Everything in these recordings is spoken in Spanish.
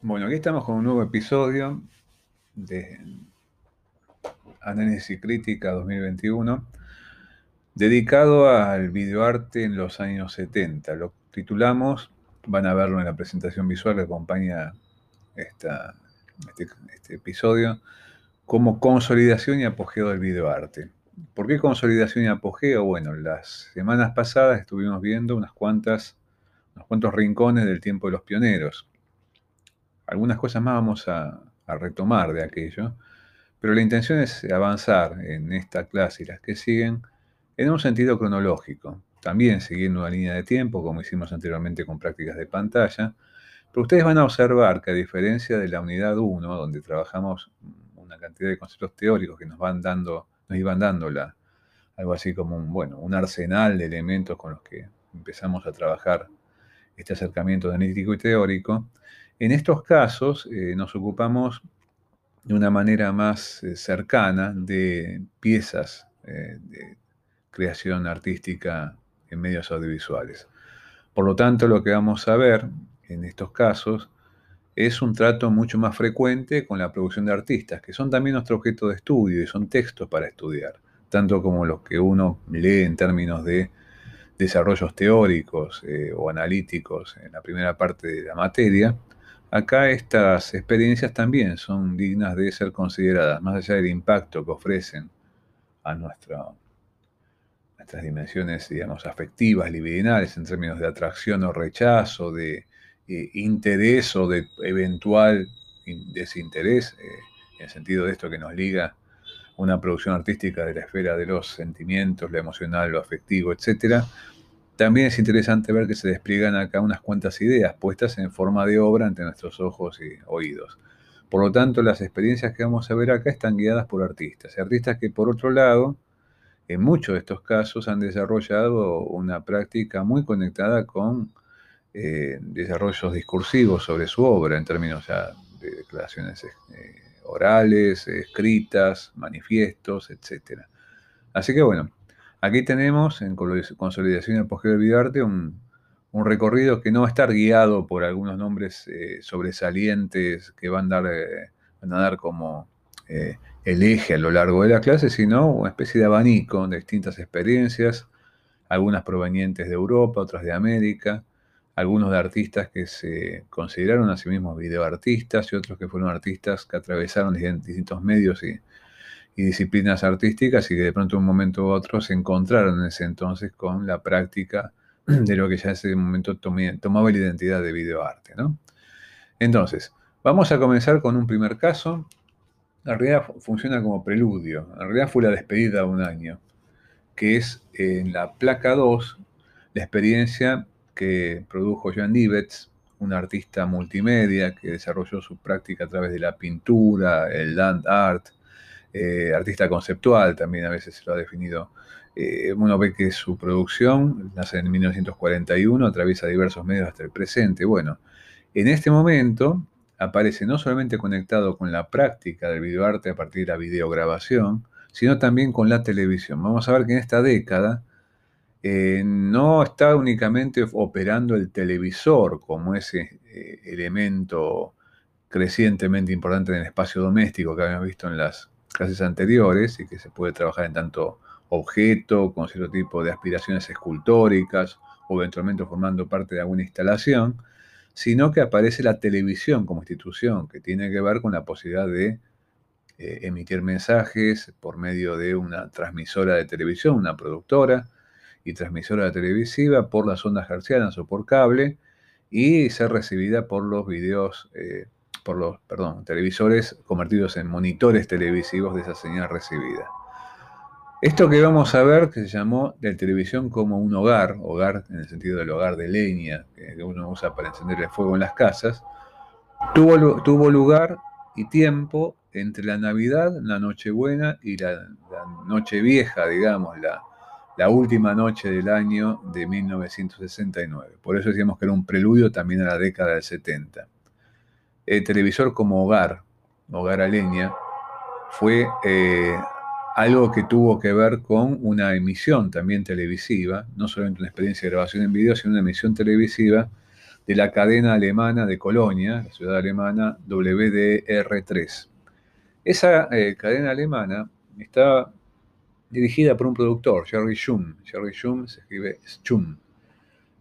Bueno, aquí estamos con un nuevo episodio de Análisis Crítica 2021 dedicado al videoarte en los años 70. Lo titulamos, van a verlo en la presentación visual que acompaña este, este episodio, como consolidación y apogeo del videoarte. ¿Por qué consolidación y apogeo? Bueno, las semanas pasadas estuvimos viendo unas cuantas, unos cuantos rincones del tiempo de los pioneros algunas cosas más vamos a, retomar de aquello, pero la intención es avanzar en esta clase y las que siguen en un sentido cronológico, también siguiendo una línea de tiempo, como hicimos anteriormente con prácticas de pantalla, pero ustedes van a observar que a diferencia de la unidad 1, donde trabajamos una cantidad de conceptos teóricos que nos van dando, nos iban dando algo así como un, bueno, un arsenal de elementos con los que empezamos a trabajar este acercamiento analítico y teórico, en estos casos eh, nos ocupamos de una manera más eh, cercana de piezas eh, de creación artística en medios audiovisuales. Por lo tanto, lo que vamos a ver en estos casos es un trato mucho más frecuente con la producción de artistas, que son también nuestro objeto de estudio y son textos para estudiar, tanto como los que uno lee en términos de desarrollos teóricos o analíticos en la primera parte de la materia, Acá estas experiencias también son dignas de ser consideradas, más allá del impacto que ofrecen a nuestras dimensiones, digamos, afectivas, libidinales, en términos de atracción o rechazo, de eh, interés o de eventual desinterés, eh, en el sentido de esto que nos liga una producción artística de la esfera de los sentimientos, lo emocional, lo afectivo, etcétera, también es interesante ver que se despliegan acá unas cuantas ideas puestas en forma de obra ante nuestros ojos y oídos. Por lo tanto, las experiencias que vamos a ver acá están guiadas por artistas. Artistas que, por otro lado, en muchos de estos casos han desarrollado una práctica muy conectada con eh, desarrollos discursivos sobre su obra, en términos ya de declaraciones eh, orales, escritas, manifiestos, etc. Así que bueno, Aquí tenemos en Consolidación y Apogeo del Videoarte un, recorrido que no va a estar guiado por algunos nombres eh, sobresalientes que van a dar, eh, a dar como eh, el eje a lo largo de la clase, sino una especie de abanico de distintas experiencias, algunas provenientes de Europa, otras de América, algunos de artistas que se consideraron a sí mismos videoartistas y otros que fueron artistas que atravesaron distintos medios y y disciplinas artísticas y que de pronto un momento u otro se encontraron en ese entonces con la práctica de lo que ya en ese momento tomaba la identidad de videoarte. ¿no? Entonces, vamos a comenzar con un primer caso. En realidad funciona como preludio. En realidad fue la despedida de un año, que es en la placa 2, la experiencia que produjo Joan Nivets, un artista multimedia que desarrolló su práctica a través de la pintura, el land art, eh, artista conceptual también a veces se lo ha definido. Eh, uno ve que su producción nace en 1941, atraviesa diversos medios hasta el presente. Bueno, en este momento aparece no solamente conectado con la práctica del videoarte a partir de la videograbación, sino también con la televisión. Vamos a ver que en esta década eh, no está únicamente operando el televisor como ese elemento crecientemente importante en el espacio doméstico que habíamos visto en las clases anteriores y que se puede trabajar en tanto objeto, con cierto tipo de aspiraciones escultóricas o eventualmente formando parte de alguna instalación, sino que aparece la televisión como institución, que tiene que ver con la posibilidad de eh, emitir mensajes por medio de una transmisora de televisión, una productora y transmisora televisiva por las ondas hercianas o por cable y ser recibida por los videos eh, por los perdón, televisores convertidos en monitores televisivos de esa señal recibida. Esto que vamos a ver, que se llamó de televisión como un hogar, hogar en el sentido del hogar de leña que uno usa para encender el fuego en las casas, tuvo, tuvo lugar y tiempo entre la Navidad, la Nochebuena y la, la Nochevieja, digamos, la, la última noche del año de 1969. Por eso decíamos que era un preludio también a la década del 70 el televisor como hogar, hogar a leña, fue eh, algo que tuvo que ver con una emisión también televisiva, no solamente una experiencia de grabación en video, sino una emisión televisiva de la cadena alemana de Colonia, la ciudad alemana WDR3. Esa eh, cadena alemana está dirigida por un productor, Jerry Schum. Jerry Schum se escribe Schum.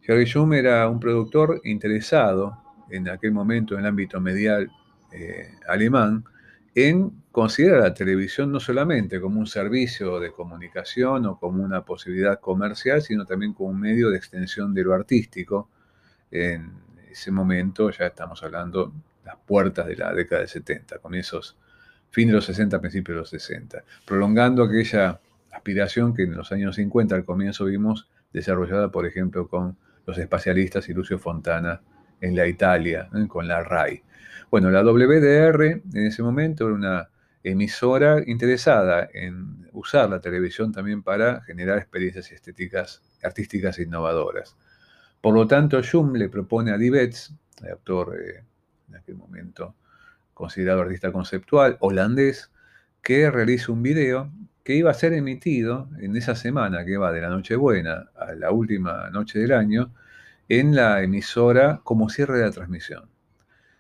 Jerry Schum era un productor interesado en aquel momento en el ámbito medial eh, alemán en considerar la televisión no solamente como un servicio de comunicación o como una posibilidad comercial, sino también como un medio de extensión de lo artístico. En ese momento ya estamos hablando las puertas de la década del 70, comienzos, fin de los 60, principios de los 60, prolongando aquella aspiración que en los años 50 al comienzo vimos desarrollada, por ejemplo, con los espacialistas y Lucio Fontana en la Italia, con la RAI. Bueno, la WDR en ese momento era una emisora interesada en usar la televisión también para generar experiencias estéticas, artísticas innovadoras. Por lo tanto, Schum le propone a Dibets, el autor eh, en aquel momento considerado artista conceptual holandés, que realice un video que iba a ser emitido en esa semana que va de la Nochebuena a la última noche del año en la emisora como cierre de la transmisión.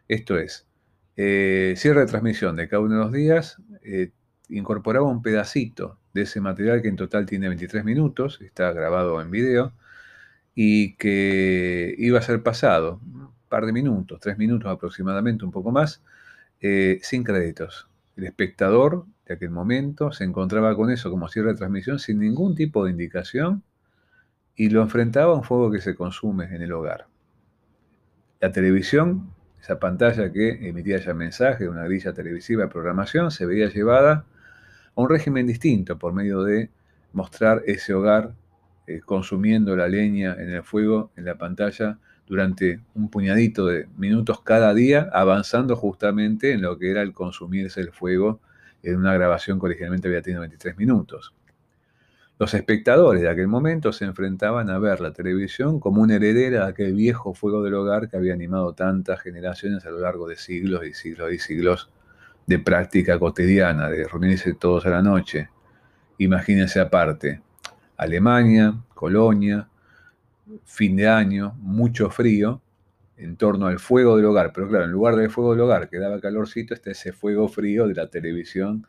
Esto es, eh, cierre de transmisión de cada uno de los días, eh, incorporaba un pedacito de ese material que en total tiene 23 minutos, está grabado en video, y que iba a ser pasado un par de minutos, tres minutos aproximadamente, un poco más, eh, sin créditos. El espectador de aquel momento se encontraba con eso como cierre de transmisión sin ningún tipo de indicación y lo enfrentaba a un fuego que se consume en el hogar. La televisión esa pantalla que emitía ya mensaje, una grilla televisiva de programación, se veía llevada a un régimen distinto por medio de mostrar ese hogar eh, consumiendo la leña en el fuego en la pantalla durante un puñadito de minutos cada día, avanzando justamente en lo que era el consumirse el fuego en una grabación que originalmente había tenido 23 minutos. Los espectadores de aquel momento se enfrentaban a ver la televisión como una heredera de aquel viejo fuego del hogar que había animado tantas generaciones a lo largo de siglos y siglos y siglos de práctica cotidiana, de reunirse todos a la noche. Imagínense aparte, Alemania, Colonia, fin de año, mucho frío, en torno al fuego del hogar. Pero claro, en lugar del fuego del hogar que daba calorcito, está ese fuego frío de la televisión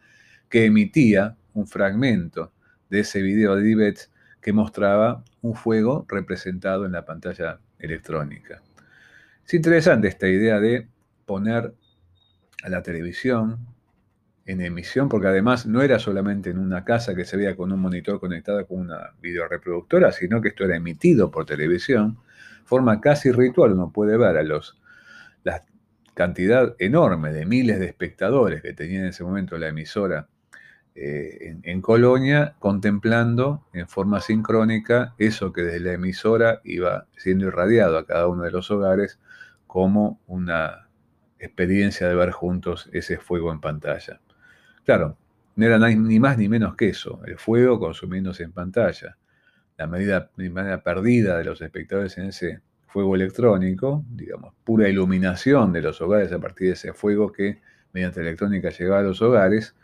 que emitía un fragmento de ese video de Dibet que mostraba un fuego representado en la pantalla electrónica. Es interesante esta idea de poner a la televisión en emisión, porque además no era solamente en una casa que se veía con un monitor conectado con una videoreproductora, sino que esto era emitido por televisión, forma casi ritual, uno puede ver a los, la cantidad enorme de miles de espectadores que tenía en ese momento la emisora eh, en, Colonia, contemplando en forma sincrónica eso que desde la emisora iba siendo irradiado a cada uno de los hogares como una experiencia de ver juntos ese fuego en pantalla. Claro, no era ni más ni menos que eso, el fuego consumiéndose en pantalla. La medida, medida perdida de los espectadores en ese fuego electrónico, digamos, pura iluminación de los hogares a partir de ese fuego que mediante electrónica llegaba a los hogares,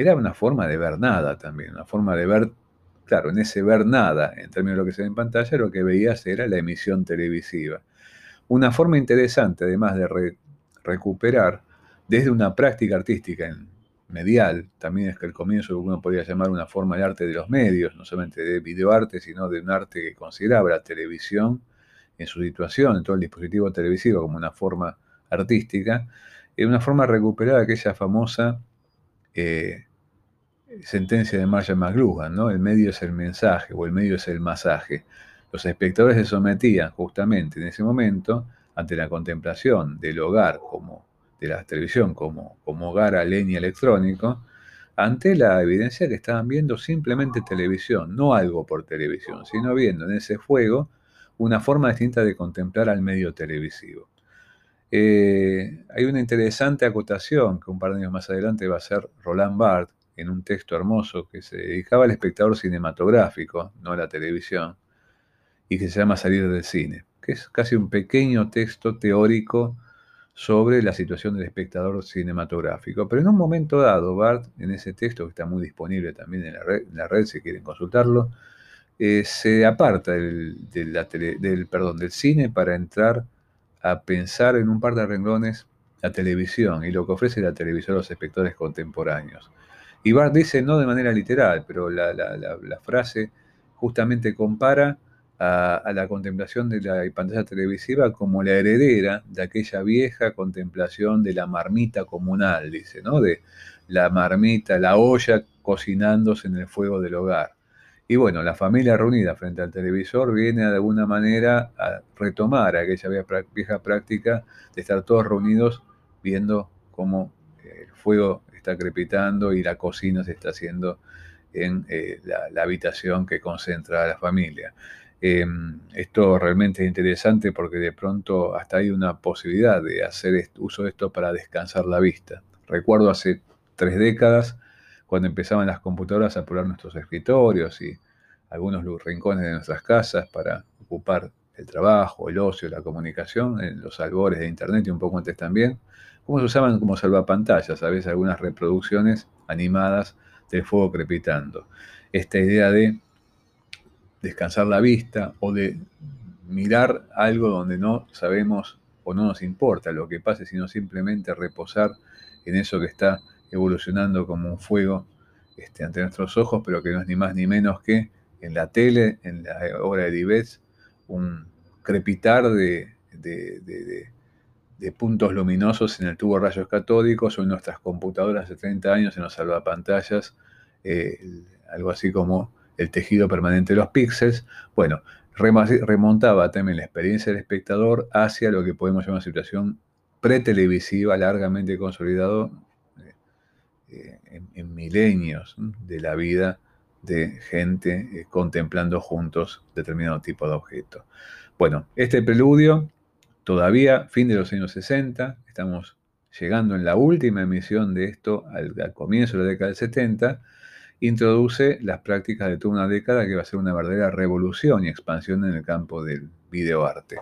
era una forma de ver nada también, una forma de ver, claro, en ese ver nada, en términos de lo que se ve en pantalla, lo que veías era la emisión televisiva. Una forma interesante, además de recuperar desde una práctica artística en medial, también es que el comienzo lo que uno podría llamar una forma de arte de los medios, no solamente de videoarte, sino de un arte que consideraba la televisión en su situación, en todo el dispositivo televisivo como una forma artística, es una forma de recuperar aquella famosa eh, sentencia de Marshall McLuhan, ¿no? El medio es el mensaje o el medio es el masaje. Los espectadores se sometían justamente en ese momento ante la contemplación del hogar como de la televisión como, como hogar a leña electrónico, ante la evidencia que estaban viendo simplemente televisión, no algo por televisión, sino viendo en ese fuego una forma distinta de contemplar al medio televisivo. Eh, hay una interesante acotación que un par de años más adelante va a ser Roland Barthes, en un texto hermoso que se dedicaba al espectador cinematográfico, no a la televisión, y que se llama Salir del cine, que es casi un pequeño texto teórico sobre la situación del espectador cinematográfico. Pero en un momento dado, Bart, en ese texto que está muy disponible también en la red, si quieren consultarlo, eh, se aparta del, del, perdón, del cine para entrar a pensar en un par de renglones la televisión y lo que ofrece la televisión a los espectadores contemporáneos. Y dice, no de manera literal, pero la, frase justamente compara a, la contemplación de la pantalla televisiva como la heredera de aquella vieja contemplación de la marmita comunal, dice, ¿no? De la marmita, la olla cocinándose en el fuego del hogar. Y bueno, la familia reunida frente al televisor viene de alguna manera a retomar aquella vieja práctica de estar todos reunidos viendo cómo el fuego crepitando y la cocina se está haciendo en eh, la, habitación que concentra a la familia. Em, esto realmente es interesante porque de pronto hasta hay una posibilidad de hacer uso de esto para descansar la vista. Recuerdo hace tres décadas cuando empezaban las computadoras a poblar nuestros escritorios y algunos rincones de nuestras casas para ocupar el trabajo, el ocio, la comunicación, en los albores de Internet y un poco antes también, cómo se usaban como salvapantallas, a veces algunas reproducciones animadas del fuego crepitando. Esta idea de descansar la vista o de mirar algo donde no sabemos o no nos importa lo que pase, sino simplemente reposar en eso que está evolucionando como un fuego este, ante nuestros ojos, pero que no es ni más ni menos que en la tele, en la obra de Dives, un crepitar de, puntos luminosos en el tubo de rayos catódicos o en nuestras computadoras de 30 años en los salvapantallas, eh, algo así como el tejido permanente de los píxeles. Bueno, remontaba también la experiencia del espectador hacia lo que podemos llamar una situación pretelevisiva largamente consolidado eh, en, milenios de la vida de gente eh, contemplando juntos determinado tipo de objeto. Bueno, este preludio, todavía fin de los años 60, estamos llegando en la última emisión de esto al, comienzo de la década del 70, introduce las prácticas de toda una década que va a ser una verdadera revolución y expansión en el campo del videoarte.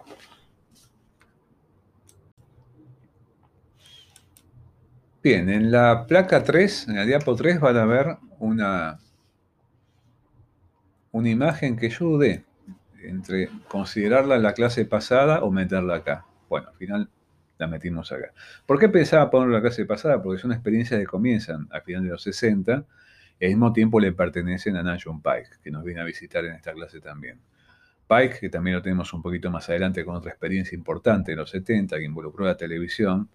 Bien, en la placa 3, en la diapo 3, van a ver una, una imagen que yo dudé entre considerarla la clase pasada o meterla acá. Bueno, al final la metimos acá. ¿Por qué pensaba ponerla en la clase pasada? Porque son experiencias que comienzan a final de los 60 y al mismo tiempo le pertenecen a Nigel Pike, que nos viene a visitar en esta clase también. Pike, que también lo tenemos un poquito más adelante con otra experiencia importante en los 70 que involucró la televisión,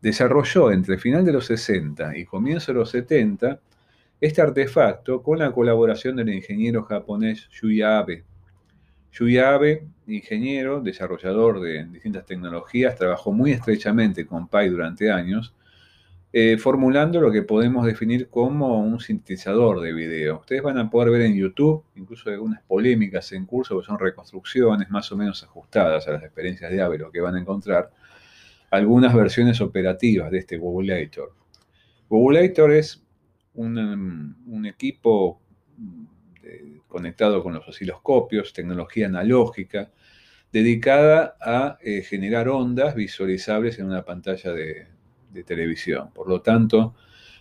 desarrolló entre final de los 60 y comienzo de los 70 este artefacto con la colaboración del ingeniero japonés Yuya Abe. Yuya Abe, ingeniero, desarrollador de distintas tecnologías, trabajó muy estrechamente con Pai durante años, eh, formulando lo que podemos definir como un sintetizador de video. Ustedes van a poder ver en YouTube, incluso algunas polémicas en curso, que son reconstrucciones más o menos ajustadas a las experiencias de Abe, lo que van a encontrar algunas versiones operativas de este Googleator. Googleator es un, um, equipo mm, conectado con los osciloscopios, tecnología analógica, dedicada a eh, generar ondas visualizables en una pantalla de, televisión. Por lo tanto,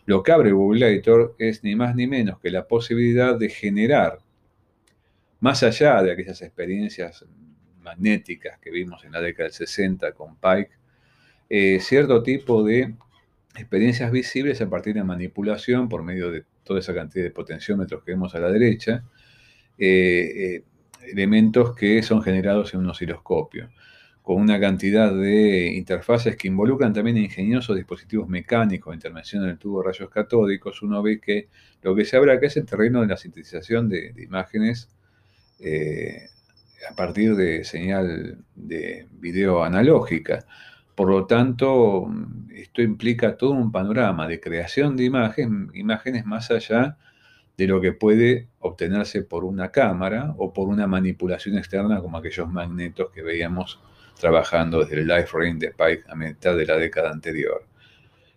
lo que abre Googleator es ni más ni menos que la posibilidad de generar, más allá de aquellas experiencias magnéticas que vimos en la década del 60 con Pike, eh, cierto tipo de experiencias visibles a partir de manipulación por medio de toda esa cantidad de potenciómetros que vemos a la derecha, eh, eh, elementos que son generados en un osciloscopio, con una cantidad de interfaces que involucran también ingeniosos dispositivos mecánicos intervención en el tubo de rayos catódicos, uno ve que lo que se abre acá es el terreno de la sintetización de, imágenes a partir de señal de video analógica. Por lo tanto, esto implica todo un panorama de creación de imágenes, imágenes más allá de lo que puede obtenerse por una cámara o por una manipulación externa como aquellos magnetos que veíamos trabajando desde el Life Ring de Pike a mitad de la década anterior.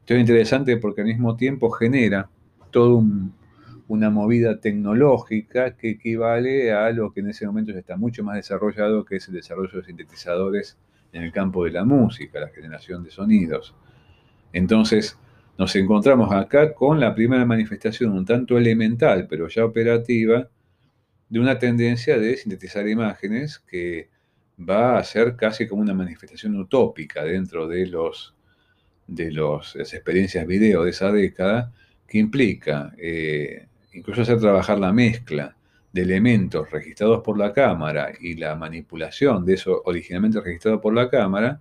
Esto es interesante porque al mismo tiempo genera toda una movida tecnológica que equivale a lo que en ese momento ya está mucho más desarrollado, que es el desarrollo de sintetizadores en el campo de la música, la generación de sonidos. Entonces, nos encontramos acá con la primera manifestación un tanto elemental, pero ya operativa, de una tendencia de sintetizar imágenes que va a ser casi como una manifestación utópica dentro de, los, de los, las experiencias video de esa década, que implica eh, incluso hacer trabajar la mezcla de elementos registrados por la cámara y la manipulación de eso originalmente registrado por la cámara,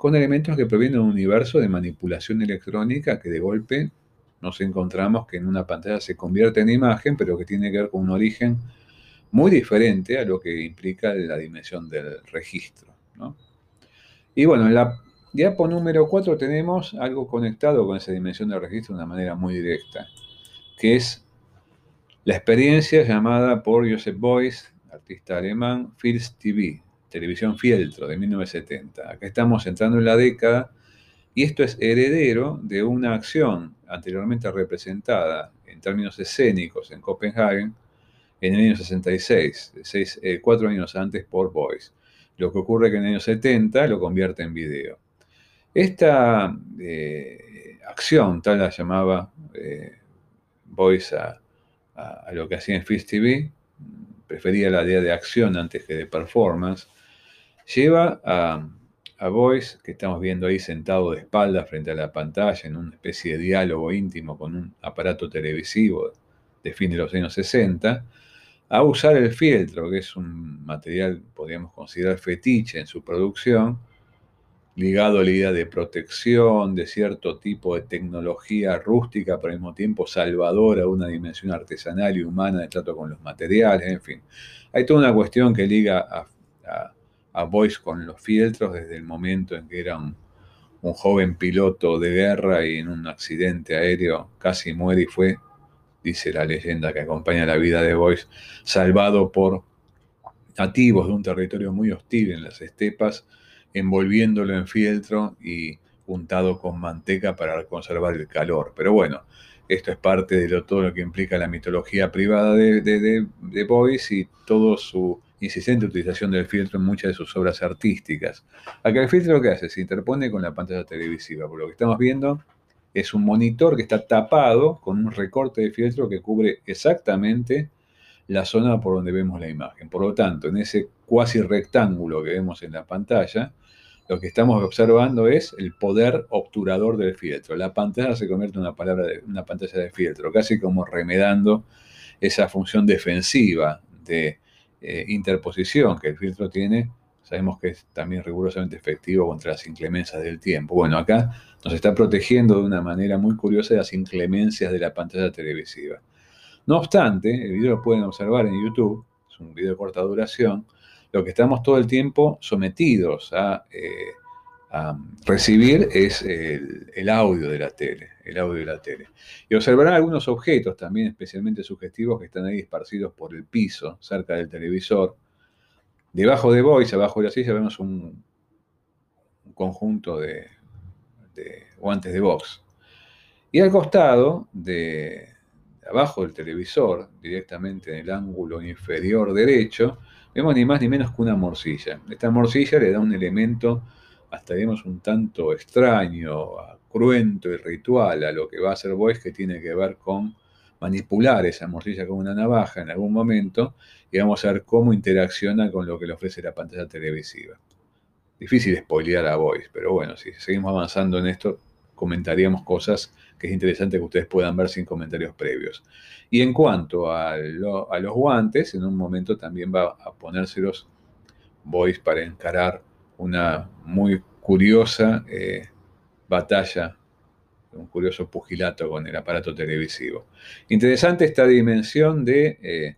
con elementos que provienen de un universo de manipulación electrónica que de golpe nos encontramos que en una pantalla se convierte en imagen, pero que tiene que ver con un origen muy diferente a lo que implica la dimensión del registro. Y bueno, en la diapo número 4 tenemos algo conectado con esa dimensión del registro de una manera muy directa, que es la experiencia llamada por Joseph Beuys, artista alemán, Fields TV, televisión fieltro de 1970. Acá estamos entrando en la década y esto es heredero de una acción anteriormente representada en términos escénicos en Copenhague en el año 66, eh, cuatro años antes por Boyce. Lo que ocurre que en el año 70 lo convierte en video. Esta eh, acción, tal la llamaba eh, Boyce a, lo que hacía en Fizz TV, prefería la idea de acción antes que de performance, lleva a, a Boyce, que estamos viendo ahí sentado de espalda frente a la pantalla en una especie de diálogo íntimo con un aparato televisivo de fin de los años 60, a usar el fieltro, que es un material, podríamos considerar fetiche en su producción, ligado a la idea de protección, de cierto tipo de tecnología rústica, pero al mismo tiempo salvadora una dimensión artesanal y humana de trato con los materiales, en fin. Hay toda una cuestión que liga a, Boyce con los fieltros desde el momento en que era un, joven piloto de guerra y en un accidente aéreo casi muere y fue dice la leyenda que acompaña la vida de Boyce, salvado por nativos de un territorio muy hostil en las estepas, envolviéndolo en fieltro y untado con manteca para conservar el calor. Pero bueno, esto es parte de todo lo que implica la mitología privada de, de, Boyce y toda su insistente utilización del filtro en muchas de sus obras artísticas. Acá el filtro que hace, se interpone con la pantalla televisiva, por lo que estamos viendo es un monitor que está tapado con un recorte de fieltro que cubre exactamente la zona por donde vemos la imagen. Por lo tanto, en ese cuasi rectángulo que vemos en la pantalla, lo que estamos observando es el poder obturador del fieltro. La pantalla se convierte en una, una pantalla de fieltro, casi como remedando esa función defensiva de eh, interposición que el filtro tiene sabemos que es también rigurosamente efectivo contra las inclemencias del tiempo. Bueno, acá nos está protegiendo de una manera muy curiosa de las inclemencias de la pantalla televisiva. No obstante, el video lo pueden observar en YouTube, es un video de corta duración, lo que estamos todo el tiempo sometidos a, eh, recibir es el, audio de la tele, el audio de la tele. Y observarán algunos objetos también especialmente sugestivos que están ahí esparcidos por el piso, cerca del televisor, Debajo de Boyce, abajo de la silla, vemos un, conjunto de, guantes de box. Y al costado, de, abajo del televisor, directamente en el ángulo inferior derecho, vemos ni más ni menos que una morcilla. Esta morcilla le da un elemento, hasta digamos, un tanto extraño, cruento y ritual a lo que va a hacer Boyce, que tiene que ver con manipular esa morcilla con una navaja en algún momento y vamos a ver cómo interacciona con lo que le ofrece la pantalla televisiva. Difícil spoilear a Voice, pero bueno, si seguimos avanzando en esto, comentaríamos cosas que es interesante que ustedes puedan ver sin comentarios previos. Y en cuanto a, los guantes, en un momento también va a ponérselos Voice para encarar una muy curiosa eh, batalla un curioso pugilato con el aparato televisivo. Interesante esta dimensión de, eh,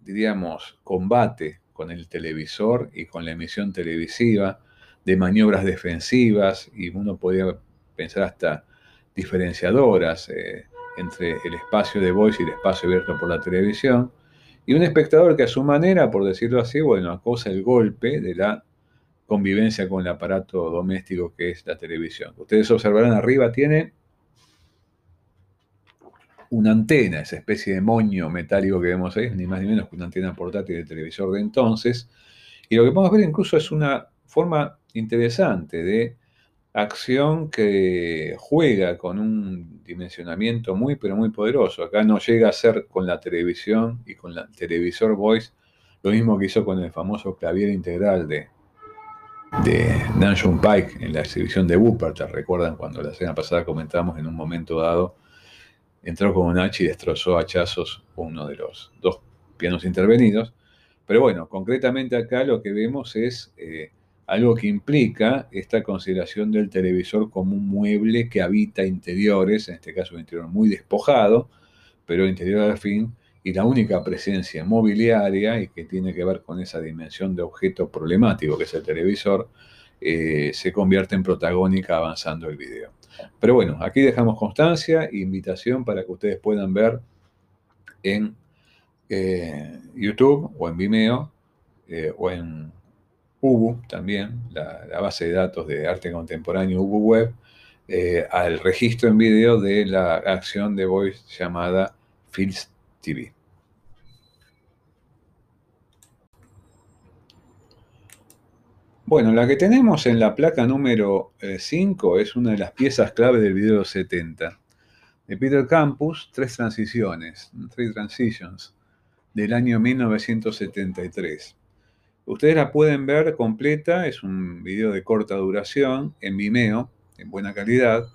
diríamos, combate con el televisor y con la emisión televisiva, de maniobras defensivas, y uno podría pensar hasta diferenciadoras eh, entre el espacio de voice y el espacio abierto por la televisión, y un espectador que a su manera, por decirlo así, bueno, acosa el golpe de la convivencia con el aparato doméstico que es la televisión. Ustedes observarán arriba tiene una antena, esa especie de moño metálico que vemos ahí, ni más ni menos que una antena portátil de televisor de entonces. Y lo que podemos ver incluso es una forma interesante de acción que juega con un dimensionamiento muy, pero muy poderoso. Acá no llega a ser con la televisión y con el televisor voice Lo mismo que hizo con el famoso clavier integral de, de Nanjun Pike en la exhibición de Wuppertal. ¿Recuerdan cuando la semana pasada comentamos en un momento dado? Entró con un hacha y destrozó hachazos uno de los dos pianos intervenidos. Pero bueno, concretamente acá lo que vemos es eh, algo que implica esta consideración del televisor como un mueble que habita interiores, en este caso un interior muy despojado, pero interior al fin, y la única presencia mobiliaria y que tiene que ver con esa dimensión de objeto problemático que es el televisor, eh, se convierte en protagónica avanzando el video. Pero bueno, aquí dejamos constancia e invitación para que ustedes puedan ver en eh, YouTube o en Vimeo eh, o en Ubu también, la, base de datos de arte contemporáneo Ubu Web, al registro en video de la acción de voice llamada Fields TV. Bueno, la que tenemos en la placa número 5 eh, es una de las piezas clave del video 70 de Peter Campus, Tres Transiciones, Three Transitions, del año 1973. Ustedes la pueden ver completa, es un video de corta duración, en Vimeo, en buena calidad,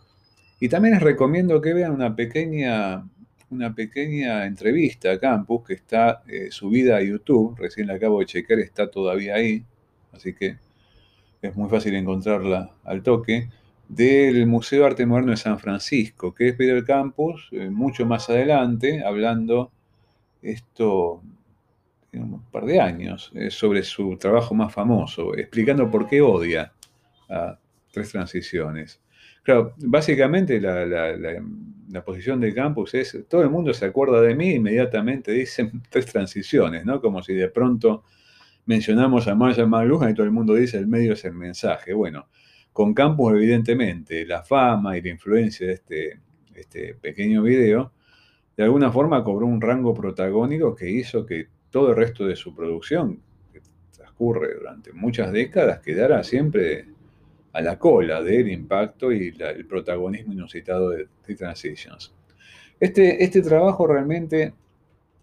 y también les recomiendo que vean una pequeña una pequeña entrevista a Campus que está eh, subida a YouTube, recién la acabo de checar, está todavía ahí, así que es muy fácil encontrarla al toque, del Museo de Arte Moderno de San Francisco, que es Peter Campus, eh, mucho más adelante, hablando esto un par de años, eh, sobre su trabajo más famoso, explicando por qué odia a tres transiciones. Claro, básicamente la, posición del campus es, todo el mundo se acuerda de mí, inmediatamente dicen tres transiciones, ¿no? Como si de pronto mencionamos a Marshall McLuhan y todo el mundo dice el medio es el mensaje. Bueno, con campus evidentemente la fama y la influencia de este, este pequeño video, de alguna forma cobró un rango protagónico que hizo que todo el resto de su producción, que transcurre durante muchas décadas, quedara siempre a la cola del impacto y el protagonismo inusitado de, The Transitions. Este, este trabajo realmente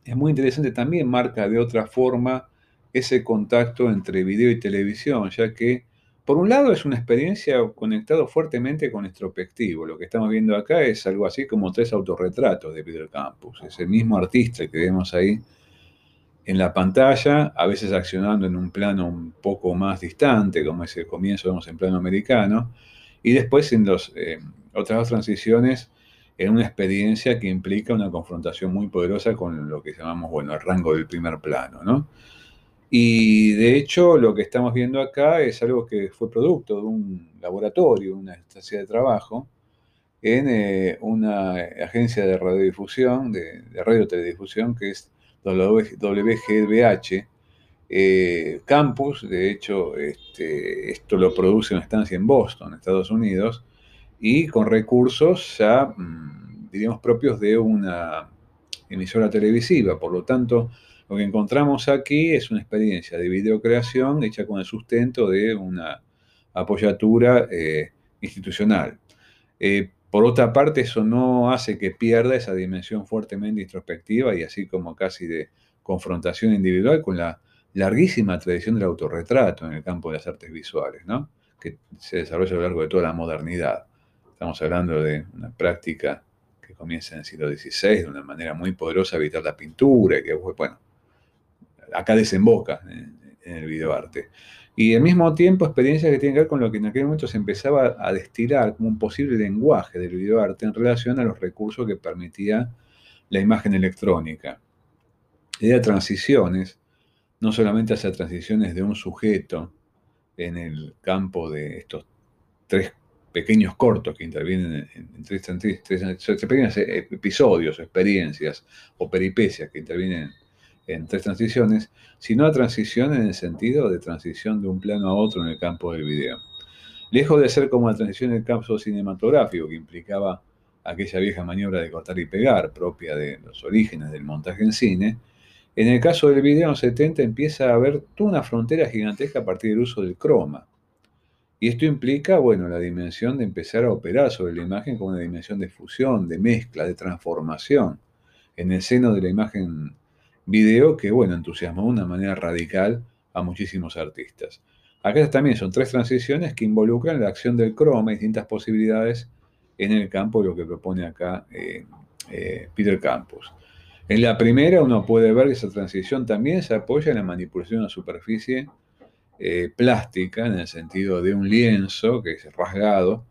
es muy interesante, también marca de otra forma ese contacto entre video y televisión, ya que por un lado es una experiencia conectado fuertemente con Extrospectivo. Lo que estamos viendo acá es algo así como tres autorretratos de Peter Campus. Ese mismo artista que vemos ahí en la pantalla, a veces accionando en un plano un poco más distante, como es el comienzo, vemos en plano americano, y después en los, eh, otras dos transiciones en una experiencia que implica una confrontación muy poderosa con lo que llamamos, bueno, el rango del primer plano, ¿no? Y de hecho lo que estamos viendo acá es algo que fue producto de un laboratorio, una estancia de trabajo, en eh, una agencia de radiodifusión, de, de radioteledifusión, que es WGBH eh, Campus, de hecho, este, esto lo produce una estancia en Boston, Estados Unidos, y con recursos ya, mm, diríamos, propios de una emisora televisiva. Por lo tanto, lo que encontramos aquí es una experiencia de videocreación hecha con el sustento de una apoyatura eh, institucional. Eh, por otra parte, eso no hace que pierda esa dimensión fuertemente introspectiva y así como casi de confrontación individual con la larguísima tradición del autorretrato en el campo de las artes visuales, ¿no? que se desarrolla a lo largo de toda la modernidad. Estamos hablando de una práctica que comienza en el siglo XVI de una manera muy poderosa evitar la pintura y que, bueno, acá desemboca en, en el videoarte. Y al mismo tiempo experiencias que tienen que ver con lo que en aquel momento se empezaba a destilar como un posible lenguaje del videoarte en relación a los recursos que permitía la imagen electrónica. De transiciones, no solamente hacia transiciones de un sujeto en el campo de estos tres pequeños cortos que intervienen en, tres, pequeños episodios, experiencias o peripecias que intervienen en tres transiciones, sino a transición en el sentido de transición de un plano a otro en el campo del video. Lejos de ser como la transición en el campo cinematográfico, que implicaba aquella vieja maniobra de cortar y pegar, propia de los orígenes del montaje en cine, en el caso del video en los 70 empieza a haber una frontera gigantesca a partir del uso del croma. Y esto implica, bueno, la dimensión de empezar a operar sobre la imagen como una dimensión de fusión, de mezcla, de transformación en el seno de la imagen video que, bueno, entusiasmó de una manera radical a muchísimos artistas. Acá también son tres transiciones que involucran la acción del croma y distintas posibilidades en el campo de lo que propone acá eh, eh, Peter Campos. En la primera uno puede ver que esa transición también se apoya en la manipulación de una superficie eh, plástica, en el sentido de un lienzo que es rasgado.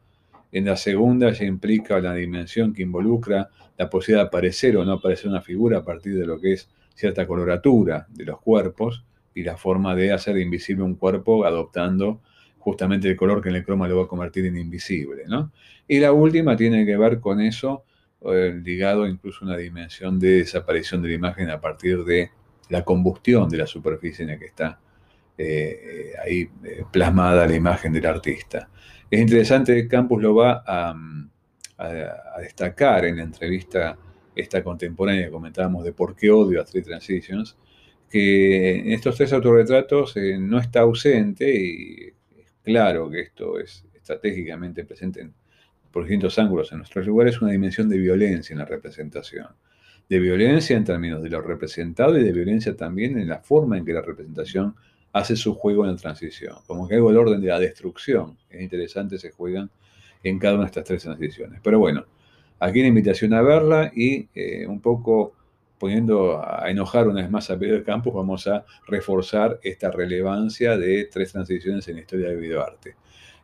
En la segunda ya implica la dimensión que involucra la posibilidad de aparecer o no aparecer una figura a partir de lo que es cierta coloratura de los cuerpos y la forma de hacer invisible un cuerpo adoptando justamente el color que en el croma lo va a convertir en invisible. Y la última tiene que ver con eso, eh, ligado incluso a una dimensión de desaparición de la imagen a partir de la combustión de la superficie en la que está eh, ahí eh, plasmada la imagen del artista. Es interesante, Campus lo va a, destacar en la entrevista esta contemporánea comentábamos de por qué odio a Three Transitions, que en estos tres autorretratos no está ausente y claro que esto es estratégicamente presente en por distintos ángulos en nuestros lugares, una dimensión de violencia en la representación. De violencia en términos de lo representado y de violencia también en la forma en que la representación hace su juego en la transición. Como que algo del orden de la destrucción. Es interesante, se juegan en cada una de estas tres transiciones. Pero bueno, aquí la invitación a verla y eh, un poco poniendo a enojar una vez más a Pedro Campos, vamos a reforzar esta relevancia de tres transiciones en la historia del videoarte.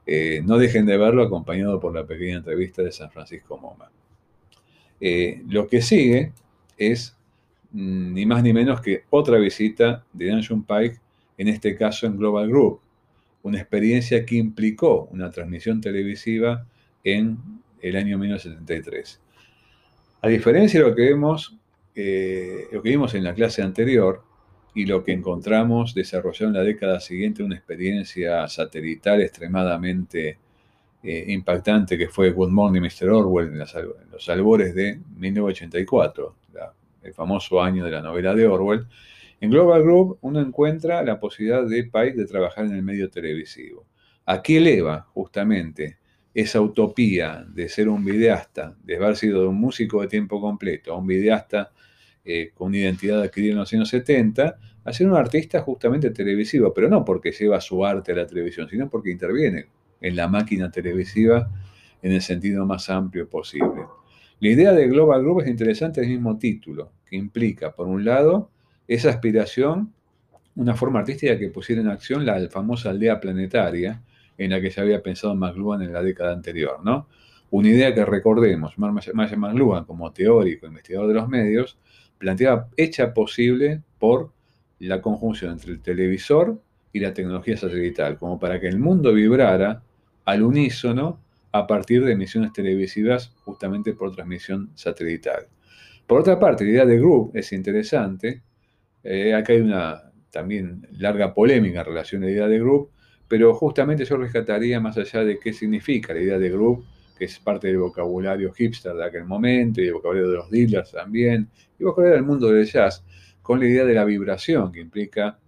Eh, no dejen de verlo acompañado por la pequeña entrevista de San Francisco Moma. Eh, lo que sigue es mm, ni más ni menos que otra visita de Dungeon Pike, en este caso en Global Group, una experiencia que implicó una transmisión televisiva en el año 1973. A diferencia de lo que vemos, eh, lo que vimos en la clase anterior, y lo que encontramos desarrollado en la década siguiente, una experiencia satelital extremadamente eh, impactante que fue Good Morning Mr. Orwell en, los albores de 1984, el famoso año de la novela de Orwell. En Global Group uno encuentra la posibilidad de Pike de trabajar en el medio televisivo. Aquí eleva justamente esa utopía de ser un videasta, de haber sido un músico de tiempo completo un videasta eh, con una identidad adquirida en los años 70, a ser un artista justamente televisivo, pero no porque lleva su arte a la televisión, sino porque interviene en la máquina televisiva en el sentido más amplio posible. La idea de Global Group es interesante, el mismo título, que implica, por un lado, esa aspiración, una forma artística que pusiera en acción la famosa aldea planetaria, en la que se había pensado McLuhan en la década anterior, ¿no? Una idea que recordemos, Maya McLuhan como teórico, investigador de los medios, planteaba hecha posible por la conjunción entre el televisor y la tecnología satelital, como para que el mundo vibrara al unísono a partir de emisiones televisivas justamente por transmisión satelital. Por otra parte, la idea de Group es interesante. Eh, acá hay una también larga polémica en relación a la idea de Group, pero justamente yo rescataría más allá de qué significa la idea de Group, que es parte del vocabulario hipster de aquel momento y el vocabulario de los dealers también, y vocabulario del mundo del jazz, con la idea de la vibración que implica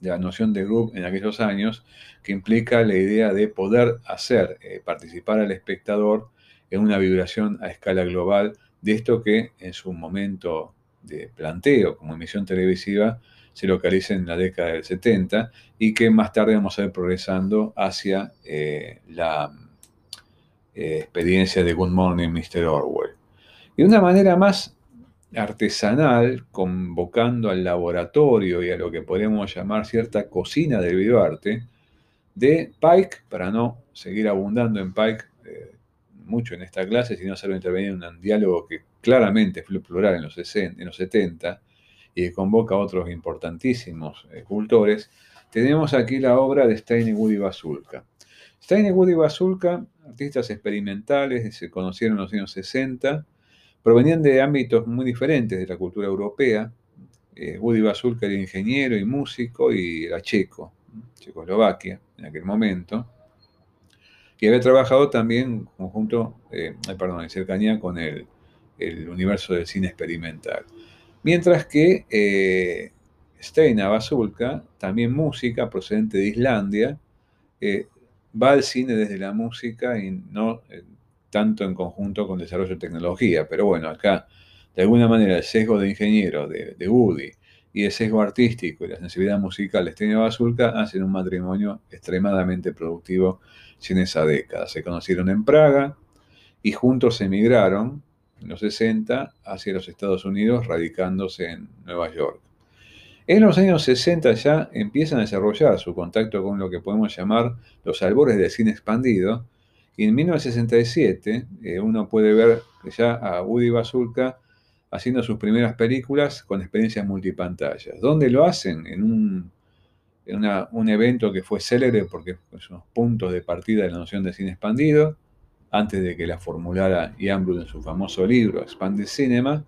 la noción de group en aquellos años, que implica la idea de poder hacer eh, participar al espectador en una vibración a escala global de esto que en su momento de planteo como emisión televisiva se localiza en la década del 70 y que más tarde vamos a ir progresando hacia eh, la eh, experiencia de Good Morning Mr. Orwell. Y de una manera más artesanal, convocando al laboratorio y a lo que podemos llamar cierta cocina del videoarte, de Pike, para no seguir abundando en Pike eh, mucho en esta clase, sino hacerlo intervenir en un diálogo que claramente fue plural en los, 60, en los 70 y que convoca a otros importantísimos eh, cultores, tenemos aquí la obra de Stein y Woody Basulka. Stein y Basulka, artistas experimentales, se conocieron en los años 60, provenían de ámbitos muy diferentes de la cultura europea. Eh, Woody Basulka era ingeniero y músico y era checo, Checoslovaquia en aquel momento, y había trabajado también conjunto, eh, perdón, en cercanía con el, universo del cine experimental. Mientras que eh, Steina Basulka, también música procedente de Islandia, eh, va al cine desde la música y no tanto en conjunto con desarrollo de tecnología. Pero bueno, acá De alguna manera, el sesgo de ingeniero de, Woody y el sesgo artístico y la sensibilidad musical de Stenia Basulka hacen un matrimonio extremadamente productivo en esa década. Se conocieron en Praga y juntos emigraron en los 60 hacia los Estados Unidos, radicándose en Nueva York. En los años 60 ya empiezan a desarrollar su contacto con lo que podemos llamar los albores del cine expandido, y en 1967 eh, uno puede ver ya a Woody Basulka haciendo sus primeras películas con experiencias multipantallas. ¿Dónde lo hacen? En un, un evento que fue célebre porque son los puntos de partida de la noción de cine expandido, antes de que la formulara Ian en su famoso libro Expanded Cinema,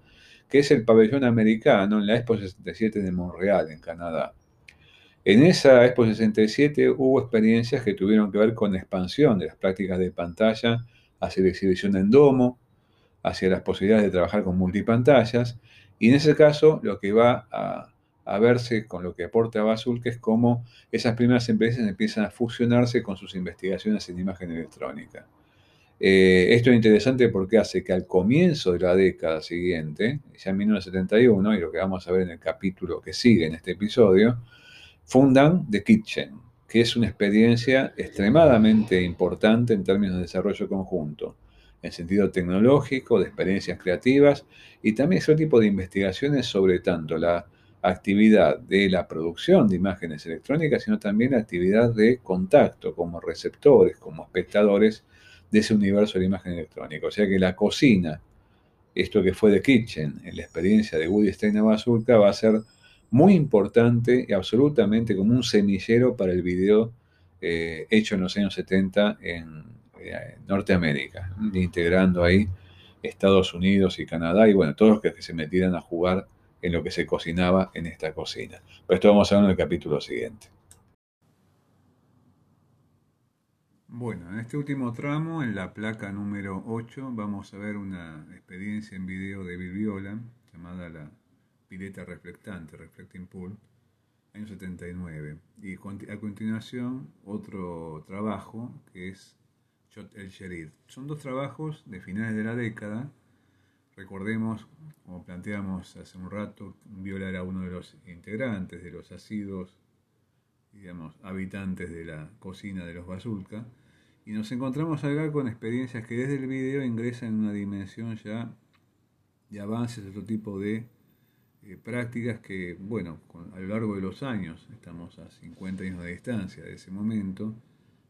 que es el pabellón americano en la Expo 67 de Montreal, en Canadá. En esa Expo 67 hubo experiencias que tuvieron que ver con expansión de las prácticas de pantalla hacia la exhibición en domo, hacia las posibilidades de trabajar con multipantallas, y en ese caso lo que va a, verse con lo que aporta Basul, que es cómo esas primeras empresas empiezan a fusionarse con sus investigaciones en imagen electrónica. Eh, esto es interesante porque hace que al comienzo de la década siguiente, ya en 1971, y lo que vamos a ver en el capítulo que sigue en este episodio, fundan The Kitchen, que es una experiencia extremadamente importante en términos de desarrollo conjunto, en sentido tecnológico, de experiencias creativas y también ese tipo de investigaciones sobre tanto la actividad de la producción de imágenes electrónicas, sino también la actividad de contacto como receptores, como espectadores de ese universo de imagen electrónica. O sea que la cocina, esto que fue The Kitchen, en la experiencia de Woody Steiner Basulka, va a ser muy importante y absolutamente como un semillero para el video eh, hecho en los años 70 en eh, Norteamérica, integrando ahí Estados Unidos y Canadá y bueno, todos los que se metieran a jugar en lo que se cocinaba en esta cocina. Pero esto vamos a ver en el capítulo siguiente. Bueno, en este último tramo, en la placa número 8, vamos a ver una experiencia en video de Bill Viola llamada la pileta reflectante, Reflecting Pool, año 79. Y a continuación otro trabajo que es Shot el Sherid. Son dos trabajos de finales de la década. Recordemos, como planteamos hace un rato, Viola era uno de los integrantes, de los asidos, digamos, habitantes de la cocina de los Basulka. Y nos encontramos acá con experiencias que desde el video ingresan en una dimensión ya de avances otro tipo de eh, prácticas que, bueno, a lo largo de los años, estamos a 50 años de distancia de ese momento,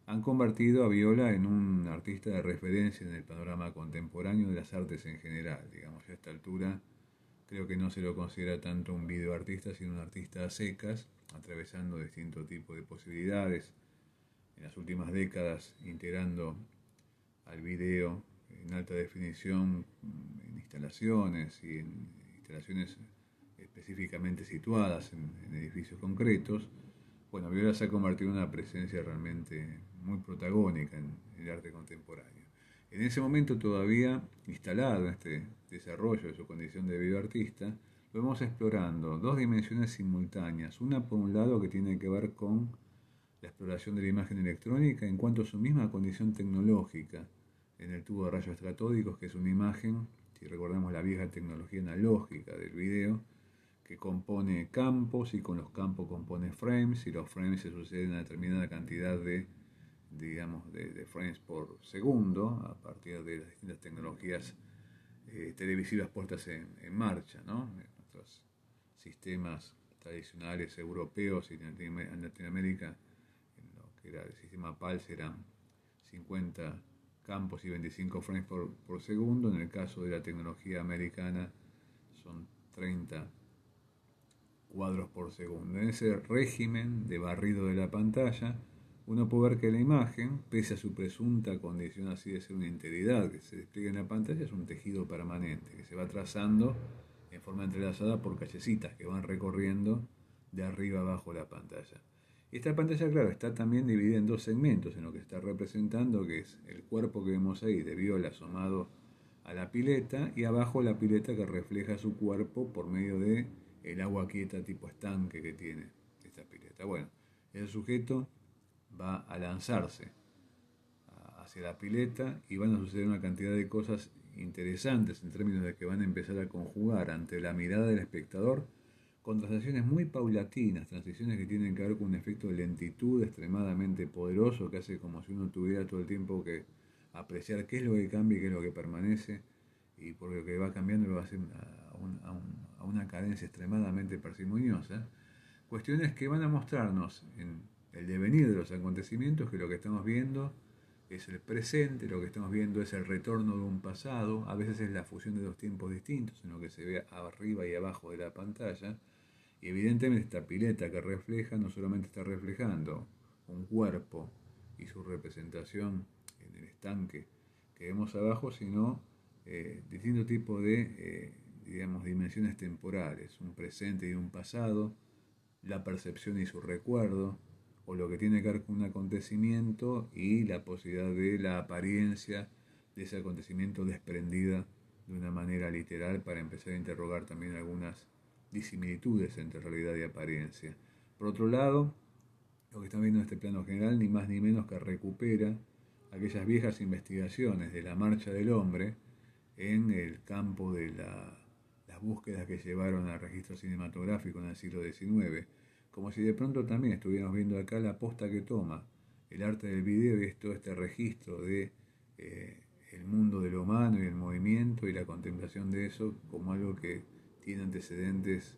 han convertido a Viola en un artista de referencia en el panorama contemporáneo de las artes en general. Digamos, a esta altura creo que no se lo considera tanto un videoartista, sino un artista a secas, atravesando distintos tipos de posibilidades. En las últimas décadas, integrando al video en alta definición en instalaciones y en instalaciones específicamente situadas en, edificios concretos, bueno, Viola se ha convertido en una presencia realmente muy protagónica en, el arte contemporáneo. En ese momento todavía instalado en este desarrollo de su condición de videoartista, lo vamos explorando dos dimensiones simultáneas. Una por un lado que tiene que ver con la exploración de la imagen electrónica en cuanto a su misma condición tecnológica en el tubo de rayos estratódicos, que es una imagen, si recordamos la vieja tecnología analógica del video, que compone campos y con los campos compone frames y los frames se suceden a determinada cantidad de digamos de, frames por segundo a partir de las distintas tecnologías eh, televisivas puestas en, marcha ¿no? nuestros sistemas tradicionales europeos y en Latinoamérica sistema PALS eran 50 campos y 25 frames por, por segundo en el caso de la tecnología americana son 30 cuadros por segundo. En ese régimen de barrido de la pantalla, uno puede ver que la imagen, pese a su presunta condición así de ser una integridad que se despliega en la pantalla, es un tejido permanente que se va trazando en forma entrelazada por callecitas que van recorriendo de arriba abajo la pantalla. Esta pantalla, claro, está también dividida en dos segmentos, en lo que está representando, que es el cuerpo que vemos ahí de viola asomado a la pileta, y abajo la pileta que refleja su cuerpo por medio de el agua quieta tipo estanque que tiene esta pileta. Bueno, el sujeto va a lanzarse hacia la pileta y van a suceder una cantidad de cosas interesantes en términos de que van a empezar a conjugar ante la mirada del espectador con transiciones muy paulatinas, transiciones que tienen que ver con un efecto de lentitud extremadamente poderoso que hace como si uno tuviera todo el tiempo que apreciar qué es lo que cambia y qué es lo que permanece y por lo que va cambiando lo va a hacer a, una cadencia extremadamente parsimoniosa. Cuestiones que van a mostrarnos en el devenir de los acontecimientos que lo que estamos viendo es el presente, lo que estamos viendo es el retorno de un pasado, a veces es la fusión de dos tiempos distintos en lo que se ve arriba y abajo de la pantalla, y evidentemente esta pileta que refleja no solamente está reflejando un cuerpo y su representación en el estanque que vemos abajo, sino eh, distintos tipos de, eh, digamos, dimensiones temporales, un presente y un pasado, la percepción y su recuerdo, o lo que tiene que ver con un acontecimiento y la posibilidad de la apariencia de ese acontecimiento desprendida de una manera literal para empezar a interrogar también algunas disimilitudes entre realidad y apariencia. Por otro lado, lo que estamos viendo en este plano general, ni más ni menos que recupera aquellas viejas investigaciones de la marcha del hombre en el campo de las búsquedas que llevaron al registro cinematográfico en el siglo XIX, como si de pronto también estuviéramos viendo acá la posta que toma el arte del video y todo este registro de eh, el mundo de lo humano y el movimiento y la contemplación de eso como algo que antecedentes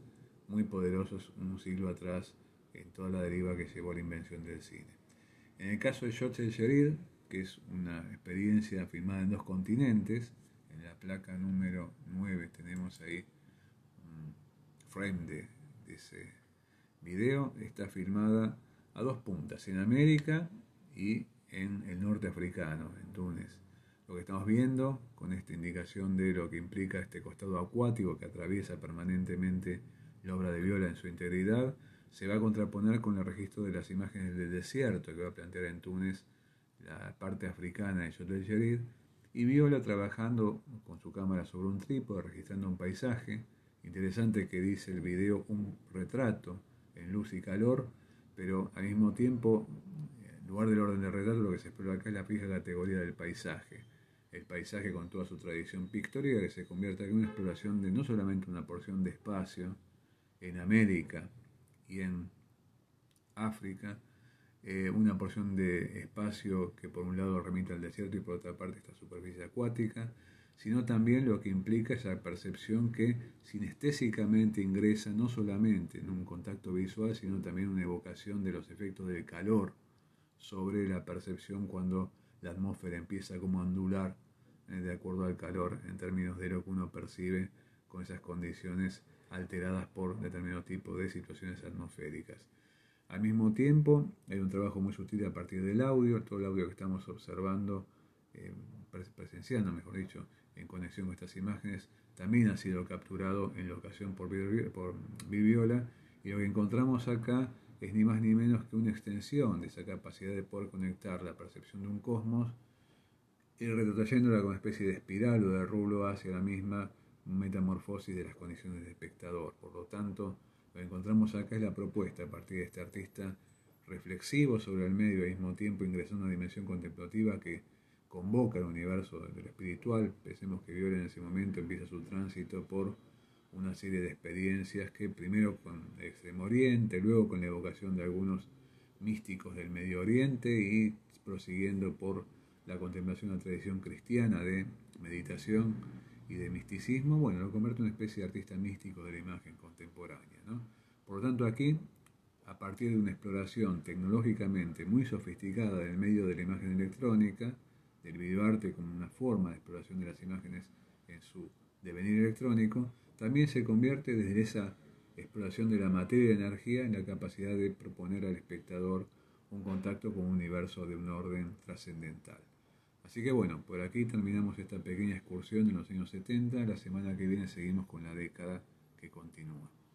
muy poderosos un siglo atrás en toda la deriva que llevó a la invención del cine. En el caso de Shots el que es una experiencia filmada en dos continentes, en la placa número 9 tenemos ahí un frame de, ese video, está filmada a dos puntas, en América y en el norte africano, en Túnez. Lo que estamos viendo con esta indicación de lo que implica este costado acuático que atraviesa permanentemente la obra de Viola en su integridad, se va a contraponer con el registro de las imágenes del desierto que va a plantear en Túnez la parte africana de Yotel Yerid, y Viola trabajando con su cámara sobre un trípode, registrando un paisaje. Interesante que dice el video un retrato en luz y calor, pero al mismo tiempo, en lugar del orden de retrato, lo que se explora acá es la fija categoría del paisaje el paisaje con toda su tradición pictórica que se convierte en una exploración de no solamente una porción de espacio en América y en África, eh, una porción de espacio que por un lado remite al desierto y por otra parte esta superficie acuática, sino también lo que implica esa percepción que sinestésicamente ingresa no solamente en un contacto visual, sino también una evocación de los efectos del calor sobre la percepción cuando la atmósfera empieza como a ondular de acuerdo al calor en términos de lo que uno percibe con esas condiciones alteradas por determinado tipo de situaciones atmosféricas. Al mismo tiempo, hay un trabajo muy sutil a partir del audio, todo el audio que estamos observando, eh, presenciando, mejor dicho, en conexión con estas imágenes, también ha sido capturado en la ocasión por, por Viviola, y lo que encontramos acá es ni más ni menos que una extensión de esa capacidad de poder conectar la percepción de un cosmos y retrotrayéndola como especie de espiral o de rulo hacia la misma metamorfosis de las condiciones de espectador. Por lo tanto, lo que encontramos acá es la propuesta a partir de este artista reflexivo sobre el medio al mismo tiempo ingresando a una dimensión contemplativa que convoca al universo de lo espiritual. Pensemos que Viola en ese momento empieza su tránsito por una serie de experiencias que primero con el Extremo Oriente, luego con la evocación de algunos místicos del Medio Oriente y prosiguiendo por la contemplación de la tradición cristiana de meditación y de misticismo, bueno, lo convierte en una especie de artista místico de la imagen contemporánea. ¿no? Por lo tanto, aquí, a partir de una exploración tecnológicamente muy sofisticada del medio de la imagen electrónica, del videoarte como una forma de exploración de las imágenes en su devenir electrónico, también se convierte desde esa exploración de la materia y energía en la capacidad de proponer al espectador un contacto con un universo de un orden trascendental. Así que bueno, por aquí terminamos esta pequeña excursión en los años 70. La semana que viene seguimos con la década que continúa.